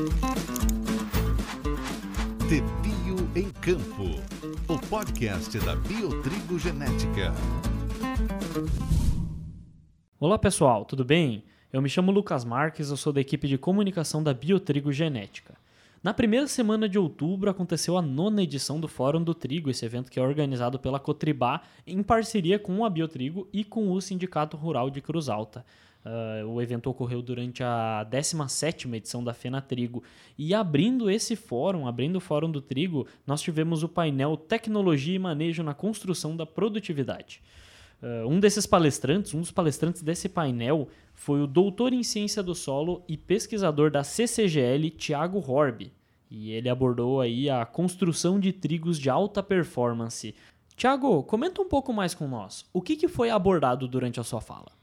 De Bio em Campo, o podcast da Biotrigo Genética. Olá pessoal, tudo bem? Eu me chamo Lucas Marques, eu sou da equipe de comunicação da Biotrigo Genética. Na primeira semana de outubro aconteceu a nona edição do Fórum do Trigo, esse evento que é organizado pela Cotribá em parceria com a Biotrigo e com o Sindicato Rural de Cruz Alta. Uh, o evento ocorreu durante a 17ª edição da Fena Trigo. E abrindo esse fórum, abrindo o Fórum do Trigo, nós tivemos o painel Tecnologia e Manejo na Construção da Produtividade. Uh, um desses palestrantes, um dos palestrantes desse painel, foi o doutor em ciência do solo e pesquisador da CCGL, Tiago Horb. E ele abordou aí a construção de trigos de alta performance. Tiago, comenta um pouco mais com nós. O que, que foi abordado durante a sua fala?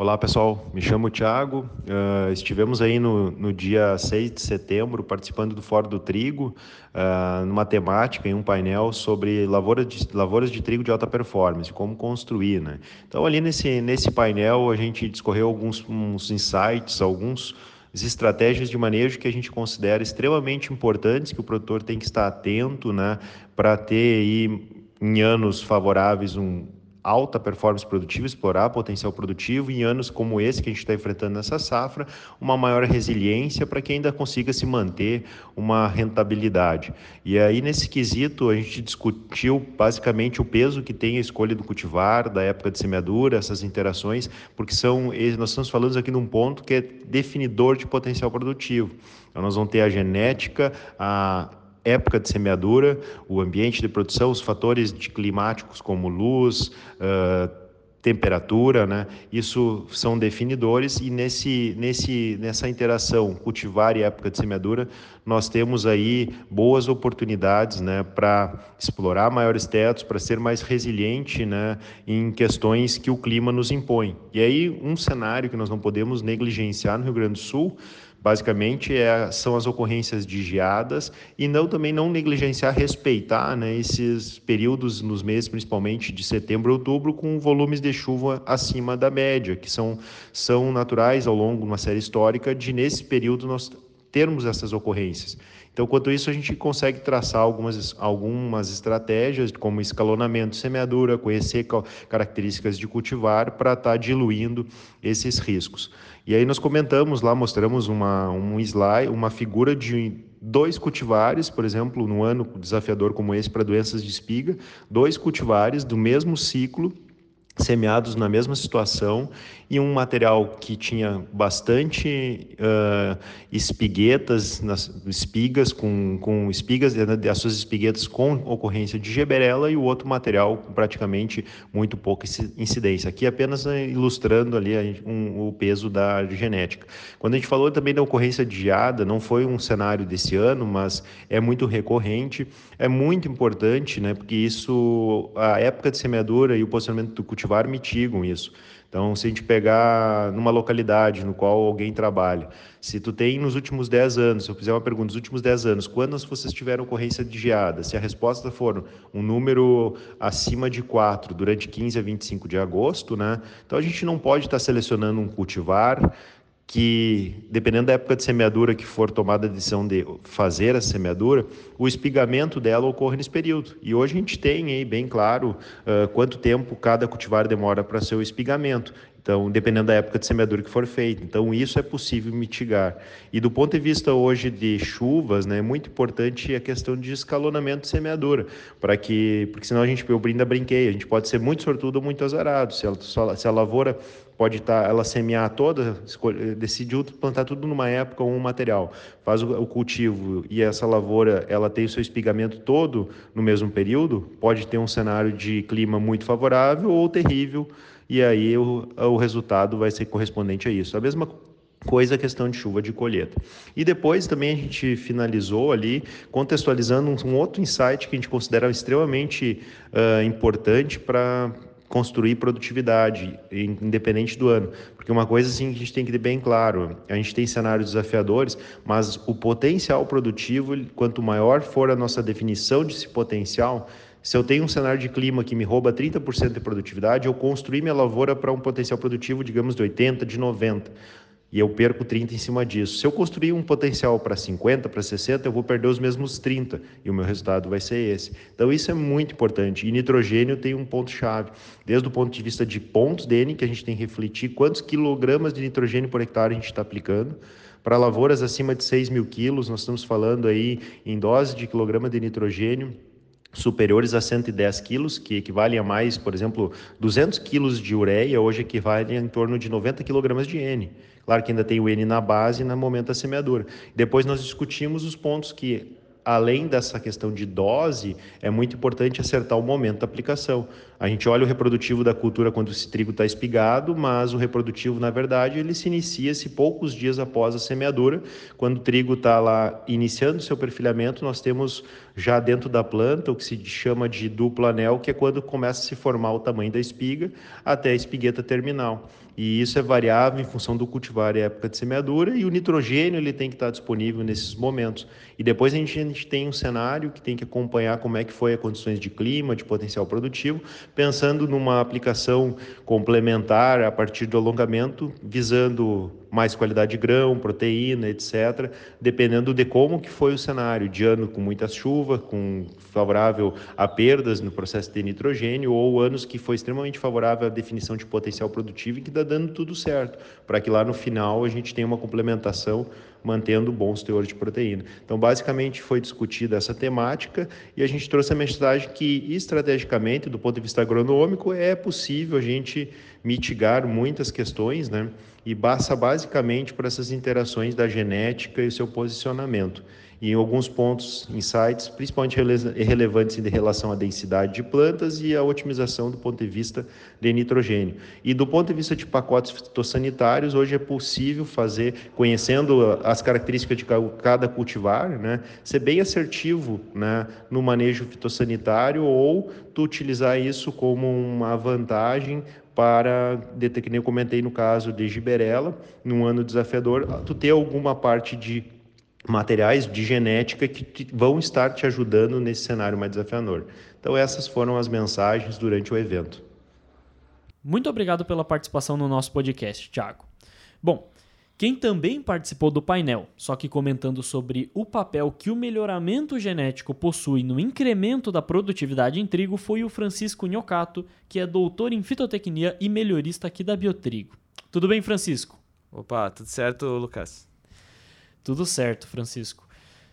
Olá pessoal, me chamo Thiago. Uh, estivemos aí no, no, dia 6 de setembro participando do Fórum do Trigo, uh, numa temática, em um painel sobre lavouras de, lavouras de trigo de alta performance, como construir. Né? Então, ali nesse, nesse painel, a gente discorreu alguns uns insights, alguns estratégias de manejo que a gente considera extremamente importantes, que o produtor tem que estar atento né, para ter aí, em anos favoráveis um alta performance produtiva, explorar potencial produtivo, em anos como esse que a gente está enfrentando nessa safra, uma maior resiliência para que ainda consiga se manter uma rentabilidade. E aí, nesse quesito, a gente discutiu basicamente o peso que tem a escolha do cultivar, da época de semeadura, essas interações, porque são, nós estamos falando aqui num ponto que é definidor de potencial produtivo. Então, nós vamos ter a genética, a época de semeadura, o ambiente de produção, os fatores climáticos como luz, uh, temperatura, né? Isso são definidores e nesse, nesse, nessa interação cultivar e época de semeadura, nós temos aí boas oportunidades, né, para explorar maiores tetos, para ser mais resiliente, né, em questões que o clima nos impõe. E aí um cenário que nós não podemos negligenciar no Rio Grande do Sul Basicamente, é, são as ocorrências de geadas e não também não negligenciar, respeitar né, esses períodos nos meses, principalmente de setembro e outubro, com volumes de chuva acima da média, que são, são naturais ao longo de uma série histórica de, nesse período, nós termos essas ocorrências. Então, quanto isso, a gente consegue traçar algumas, algumas estratégias, como escalonamento, semeadura, conhecer características de cultivar para estar tá diluindo esses riscos. E aí nós comentamos lá, mostramos uma, um slide, uma figura de dois cultivares, por exemplo, no ano desafiador como esse para doenças de espiga, dois cultivares do mesmo ciclo semeados na mesma situação e um material que tinha bastante uh, espiguetas, nas espigas com, com espigas, as suas espiguetas com ocorrência de geberela e o outro material com praticamente muito pouca incidência. Aqui apenas eh, ilustrando ali um, o peso da genética. Quando a gente falou também da ocorrência de geada, não foi um cenário desse ano, mas é muito recorrente, é muito importante, né, porque isso, a época de semeadura e o posicionamento do cultivar mitigam isso. Então, se a gente pegar numa localidade no qual alguém trabalha, se tu tem nos últimos 10 anos, se eu fizer uma pergunta, nos últimos 10 anos, quantas vocês tiveram ocorrência de geada? Se a resposta for um número acima de 4 durante 15 a 25 de agosto, né? Então a gente não pode estar selecionando um cultivar que, dependendo da época de semeadura que for tomada a decisão de fazer a semeadura, o espigamento dela ocorre nesse período. E hoje a gente tem aí bem claro uh, quanto tempo cada cultivar demora para seu espigamento. Então, dependendo da época de semeadura que for feita. Então, isso é possível mitigar. E do ponto de vista hoje de chuvas, né, é muito importante a questão de escalonamento de semeadura, para que, porque senão a gente, eu ainda brinquei, a gente pode ser muito sortudo ou muito azarado. Se, ela, se a lavoura pode estar, tá, ela semear toda, decidiu plantar tudo numa época ou um material, faz o, o, cultivo e essa lavoura ela tem o seu espigamento todo no mesmo período, pode ter um cenário de clima muito favorável ou terrível e aí o, o resultado vai ser correspondente a isso. A mesma coisa a questão de chuva de colheita. E depois também a gente finalizou ali contextualizando um, um outro insight que a gente considera extremamente uh, importante para construir produtividade, independente do ano. Porque uma coisa assim que a gente tem que ter bem claro, a gente tem cenários desafiadores, mas o potencial produtivo, quanto maior for a nossa definição desse potencial, se eu tenho um cenário de clima que me rouba 30% de produtividade, eu construir minha lavoura para um potencial produtivo, digamos, de 80%, de 90%. e eu perco 30 em cima disso. Se eu construir um potencial para 50, para 60, eu vou perder os mesmos 30 e o meu resultado vai ser esse. Então isso é muito importante. E nitrogênio tem um ponto chave, desde o ponto de vista de pontos de N que a gente tem que refletir quantos quilogramas de nitrogênio por hectare a gente está aplicando. Para lavouras acima de 6 mil quilos, nós estamos falando aí em dose de quilograma de nitrogênio superiores a 110 quilos, que equivalem a mais, por exemplo, 200 quilos de ureia, hoje equivalem a em torno de 90 quilogramas de N. Claro que ainda tem o N na base no momento da semeadura. Depois nós discutimos os pontos que além dessa questão de dose, é muito importante acertar o momento da aplicação. A gente olha o reprodutivo da cultura quando esse trigo está espigado, mas o reprodutivo, na verdade, ele se inicia-se poucos dias após a semeadura. Quando o trigo está lá iniciando seu perfilhamento, nós temos já dentro da planta o que se chama de duplo anel, que é quando começa a se formar o tamanho da espiga até a espigueta terminal. E isso é variável em função do cultivar e época de semeadura, e o nitrogênio ele tem que estar disponível nesses momentos. E depois a gente, a gente tem um cenário que tem que acompanhar como é que foi as condições de clima, de potencial produtivo, pensando numa aplicação complementar a partir do alongamento, visando mais qualidade de grão, proteína, etc., dependendo de como que foi o cenário, de ano com muita chuva, com favorável a perdas no processo de nitrogênio, ou anos que foi extremamente favorável à definição de potencial produtivo e que está dando tudo certo, para que lá no final a gente tenha uma complementação mantendo bons teores de proteína. Então, basicamente, foi discutida essa temática e a gente trouxe a mensagem que, estrategicamente, do ponto de vista agronômico, é possível a gente mitigar muitas questões, né? E passa basicamente por essas interações da genética e o seu posicionamento e em alguns pontos, insights, principalmente relevantes em relação à densidade de plantas e à otimização do ponto de vista de nitrogênio. E do ponto de vista de pacotes fitossanitários, hoje é possível fazer, conhecendo as características de cada cultivar, né, ser bem assertivo né, no manejo fitossanitário ou tu utilizar isso como uma vantagem para, que nem eu comentei no caso de Giberela, num ano desafiador, tu ter alguma parte de materiais de genética que vão estar te ajudando nesse cenário mais desafiador. Então essas foram as mensagens durante o evento. Muito obrigado pela participação no nosso podcast, Thiago. Bom, quem também participou do painel, só que comentando sobre o papel que o melhoramento genético possui no incremento da produtividade em trigo, foi o Francisco Nhocato, que é doutor em fitotecnia e melhorista aqui da Biotrigo. Tudo bem, Francisco? Opa, tudo certo, Lucas? Tudo certo, Francisco.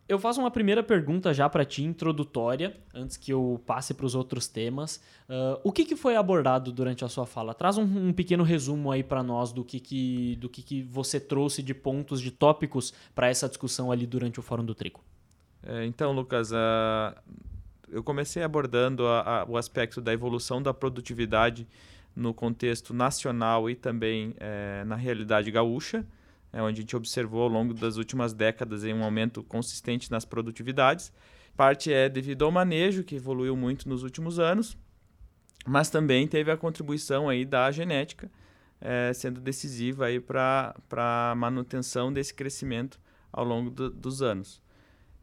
Eu faço uma primeira pergunta já para ti, introdutória, antes que eu passe para os outros temas. Uh, o que, que foi abordado durante a sua fala? Traz um, um pequeno resumo aí para nós do que, que, do que, que você trouxe de pontos, de tópicos para essa discussão ali durante o Fórum do Trigo. É, então, Lucas, uh, eu comecei abordando a, a, o aspecto da evolução da produtividade no contexto nacional e também é, na realidade gaúcha é, onde a gente observou ao longo das últimas décadas um aumento consistente nas produtividades. Parte é devido ao manejo, que evoluiu muito nos últimos anos, mas também teve a contribuição aí da genética, é, sendo decisiva para a manutenção desse crescimento ao longo do, dos anos.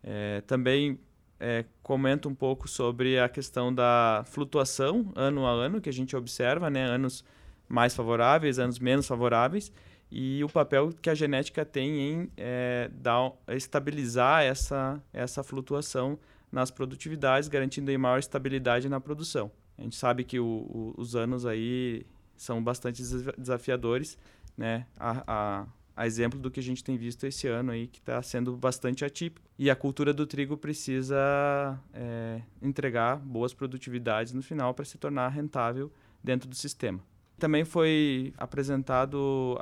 É, também é, comento um pouco sobre a questão da flutuação ano a ano que a gente observa, né? anos mais favoráveis, anos menos favoráveis, e o papel que a genética tem em é, dar, estabilizar essa, essa flutuação nas produtividades, garantindo aí maior estabilidade na produção. A gente sabe que o, o, os anos aí são bastante desafiadores, né? A, a, a, exemplo do que a gente tem visto esse ano aí, que está sendo bastante atípico. E a cultura do trigo precisa é, entregar boas produtividades no final para se tornar rentável dentro do sistema. Também foi apresentado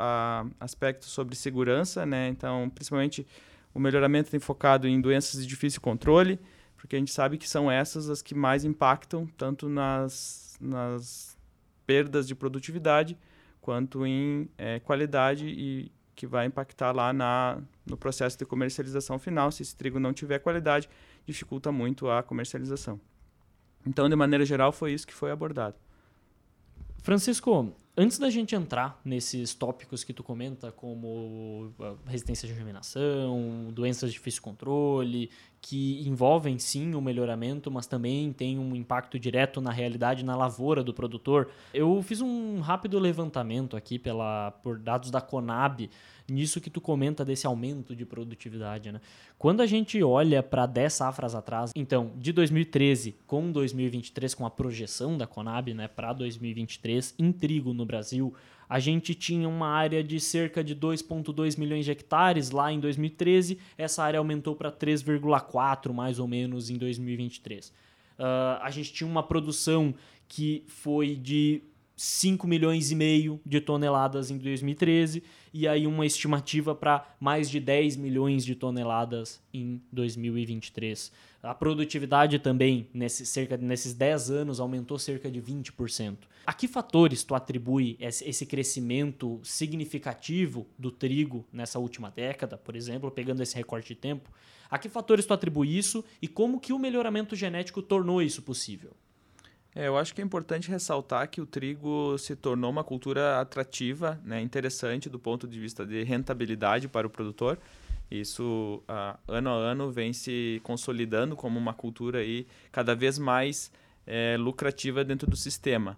aspectos sobre segurança, né? Então, principalmente o melhoramento tem focado em doenças de difícil controle, porque a gente sabe que são essas as que mais impactam tanto nas, nas perdas de produtividade quanto em é, qualidade e que vai impactar lá na, no processo de comercialização final. Se esse trigo não tiver qualidade, dificulta muito a comercialização. Então, de maneira geral, foi isso que foi abordado. Francisco, antes da gente entrar nesses tópicos que tu comenta, como resistência de germinação, doenças de difícil controle, que envolvem sim o melhoramento, mas também tem um impacto direto na realidade, na lavoura do produtor, eu fiz um rápido levantamento aqui pela, por dados da Conab nisso que tu comenta desse aumento de produtividade, né? Quando a gente olha para 10 safras atrás, então, de 2013 com 2023, com a projeção da Conab, né, para 2023 em trigo no Brasil, a gente tinha uma área de cerca de 2,2 milhões de hectares lá em 2013, essa área aumentou para 3,4 mais ou menos em 2023. Uh, ah, a gente tinha uma produção que foi de 5 milhões e meio de toneladas em 2013 e aí uma estimativa para mais de 10 milhões de toneladas em 2023. A produtividade também, nesse, cerca, nesses 10 anos, aumentou cerca de 20%. A que fatores tu atribui esse crescimento significativo do trigo nessa última década, por exemplo, pegando esse recorte de tempo? A que fatores tu atribui isso e como que o melhoramento genético tornou isso possível? É, eu acho que é importante ressaltar que o trigo se tornou uma cultura atrativa, né, interessante do ponto de vista de rentabilidade para o produtor. Isso, uh, ano a ano, vem se consolidando como uma cultura aí cada vez mais é, lucrativa dentro do sistema.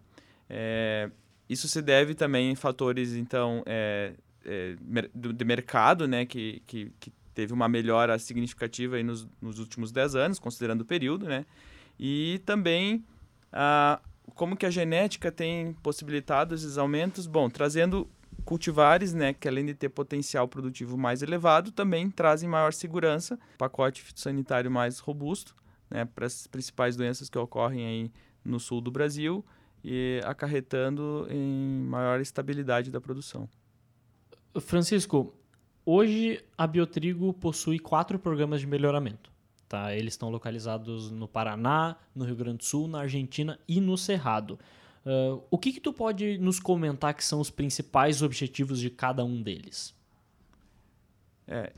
É, isso se deve também em fatores, então, é, é, de mercado, né, que, que, que, teve uma melhora significativa aí nos, nos últimos 10 anos, considerando o período, né, e também ah, como que a genética tem possibilitado esses aumentos? Bom, trazendo cultivares, né, que além de ter potencial produtivo mais elevado, também trazem maior segurança, pacote fitossanitário mais robusto, né, para as principais doenças que ocorrem aí no sul do Brasil e acarretando em maior estabilidade da produção. Francisco, hoje a Biotrigo possui quatro programas de melhoramento. Tá? Eles estão localizados no Paraná, no Rio Grande do Sul, na Argentina e no Cerrado. Uh, o que, que tu pode nos comentar que são os principais objetivos de cada um deles? É,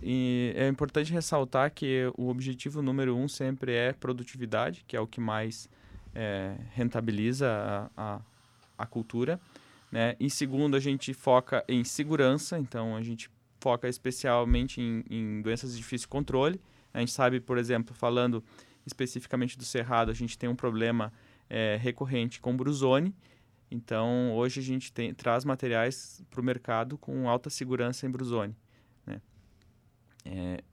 é importante ressaltar que o objetivo número um sempre é produtividade, que é o que mais é, rentabiliza a, a, a cultura. Né? Em segundo, a gente foca em segurança, então a gente foca especialmente em, em doenças de difícil controle. A gente sabe, por exemplo, falando especificamente do cerrado, a gente tem um problema é, recorrente com brusone. Então, hoje a gente tem, traz materiais para o mercado com alta segurança em brusone. Né? É,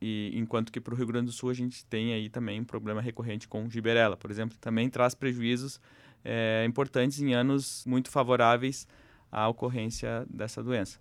e enquanto que para o Rio Grande do Sul a gente tem aí também um problema recorrente com giberela, por exemplo, também traz prejuízos é, importantes em anos muito favoráveis à ocorrência dessa doença.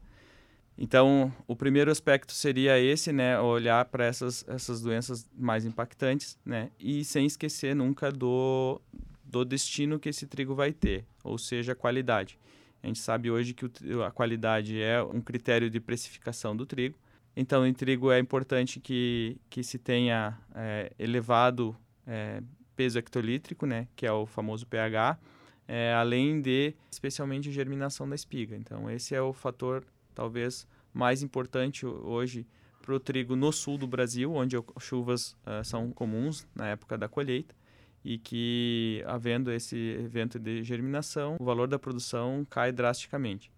Então, o primeiro aspecto seria esse, né, olhar para essas, essas doenças mais impactantes, né, e sem esquecer nunca do, do destino que esse trigo vai ter, ou seja, a qualidade. A gente sabe hoje que o, a qualidade é um critério de precificação do trigo. Então, em trigo é importante que, que se tenha é, elevado é, peso hectolítrico, né, que é o famoso pH, é, além de, especialmente, germinação da espiga. Então, esse é o fator talvez mais importante hoje para o trigo no sul do Brasil, onde chuvas uh, são comuns na época da colheita e que, havendo esse evento de germinação, o valor da produção cai drasticamente.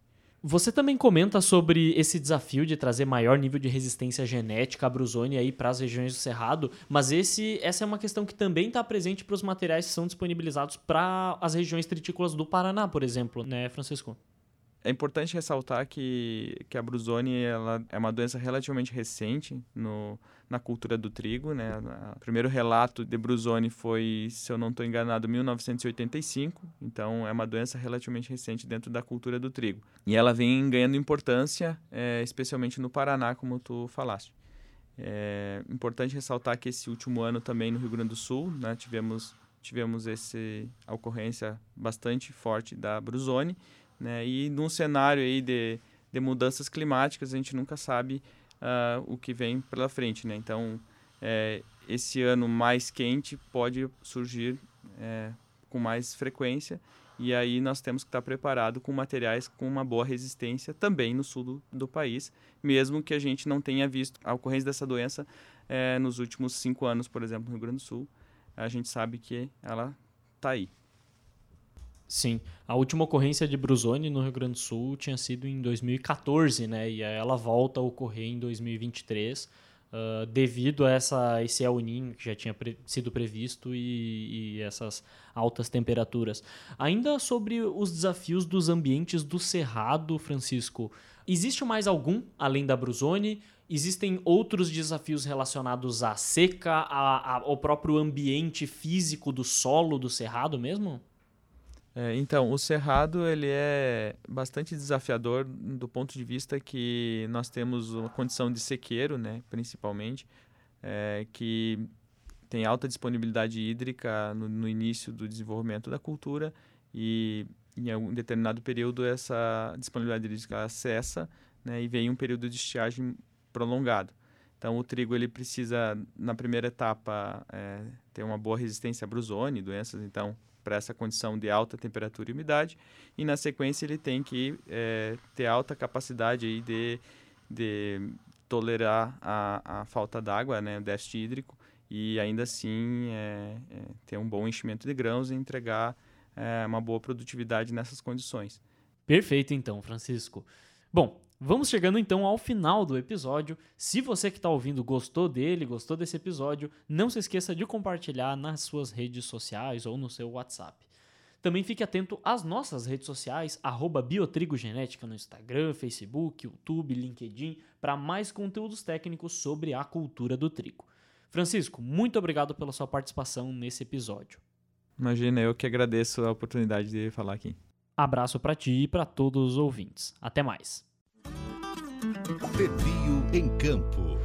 Você também comenta sobre esse desafio de trazer maior nível de resistência genética à brusone aí para as regiões do Cerrado, mas esse, essa é uma questão que também está presente para os materiais que são disponibilizados para as regiões tritícolas do Paraná, por exemplo, né, Francisco? É importante ressaltar que, que a brusone ela é uma doença relativamente recente no, na cultura do trigo. Né? O primeiro relato de brusone foi, se eu não estou enganado, 1985. Então, é uma doença relativamente recente dentro da cultura do trigo. E ela vem ganhando importância, é, especialmente no Paraná, como tu falaste. É importante ressaltar que esse último ano também no Rio Grande do Sul né, tivemos, tivemos essa ocorrência bastante forte da brusone né? E num cenário aí de, de mudanças climáticas, a gente nunca sabe uh, o que vem pela frente. Né? Então, é, esse ano mais quente pode surgir é, com mais frequência e aí nós temos que estar preparado com materiais com uma boa resistência também no sul do, do país, mesmo que a gente não tenha visto a ocorrência dessa doença é, nos últimos cinco anos, por exemplo, no Rio Grande do Sul. A gente sabe que ela está aí. Sim, a última ocorrência de Brusone no Rio Grande do Sul tinha sido em 2014, né? E ela volta a ocorrer em 2023, uh, devido a essa, esse El Niño que já tinha pre sido previsto e, e, essas altas temperaturas. Ainda sobre os desafios dos ambientes do Cerrado, Francisco, Existe mais algum além da Bruzone? Existem outros desafios relacionados à seca, a, a, ao próprio ambiente físico do solo do cerrado mesmo? É, então, o cerrado ele é bastante desafiador do ponto de vista que nós temos uma condição de sequeiro, né, principalmente, é, que tem alta disponibilidade hídrica no, no, início do desenvolvimento da cultura e em um determinado período essa disponibilidade hídrica cessa né, e vem um período de estiagem prolongado. Então, o trigo ele precisa, na primeira etapa, é, ter uma boa resistência a brusone, doenças, então, para essa condição de alta temperatura e umidade. E, na sequência, ele tem que é, ter alta capacidade aí de, de tolerar a, a falta d'água, né, o déficit hídrico, e ainda assim é, é, ter um bom enchimento de grãos e entregar uma boa produtividade nessas condições. Perfeito, então, Francisco. Bom, Vamos chegando então ao final do episódio. Se você que está ouvindo gostou dele, gostou desse episódio, não se esqueça de compartilhar nas suas redes sociais ou no seu WhatsApp. Também fique atento às nossas redes sociais, Biotrigogenética no Instagram, Facebook, YouTube, LinkedIn, para mais conteúdos técnicos sobre a cultura do trigo. Francisco, muito obrigado pela sua participação nesse episódio. Imagina, eu que agradeço a oportunidade de falar aqui. Abraço para ti e para todos os ouvintes. Até mais. Pepio em Campo.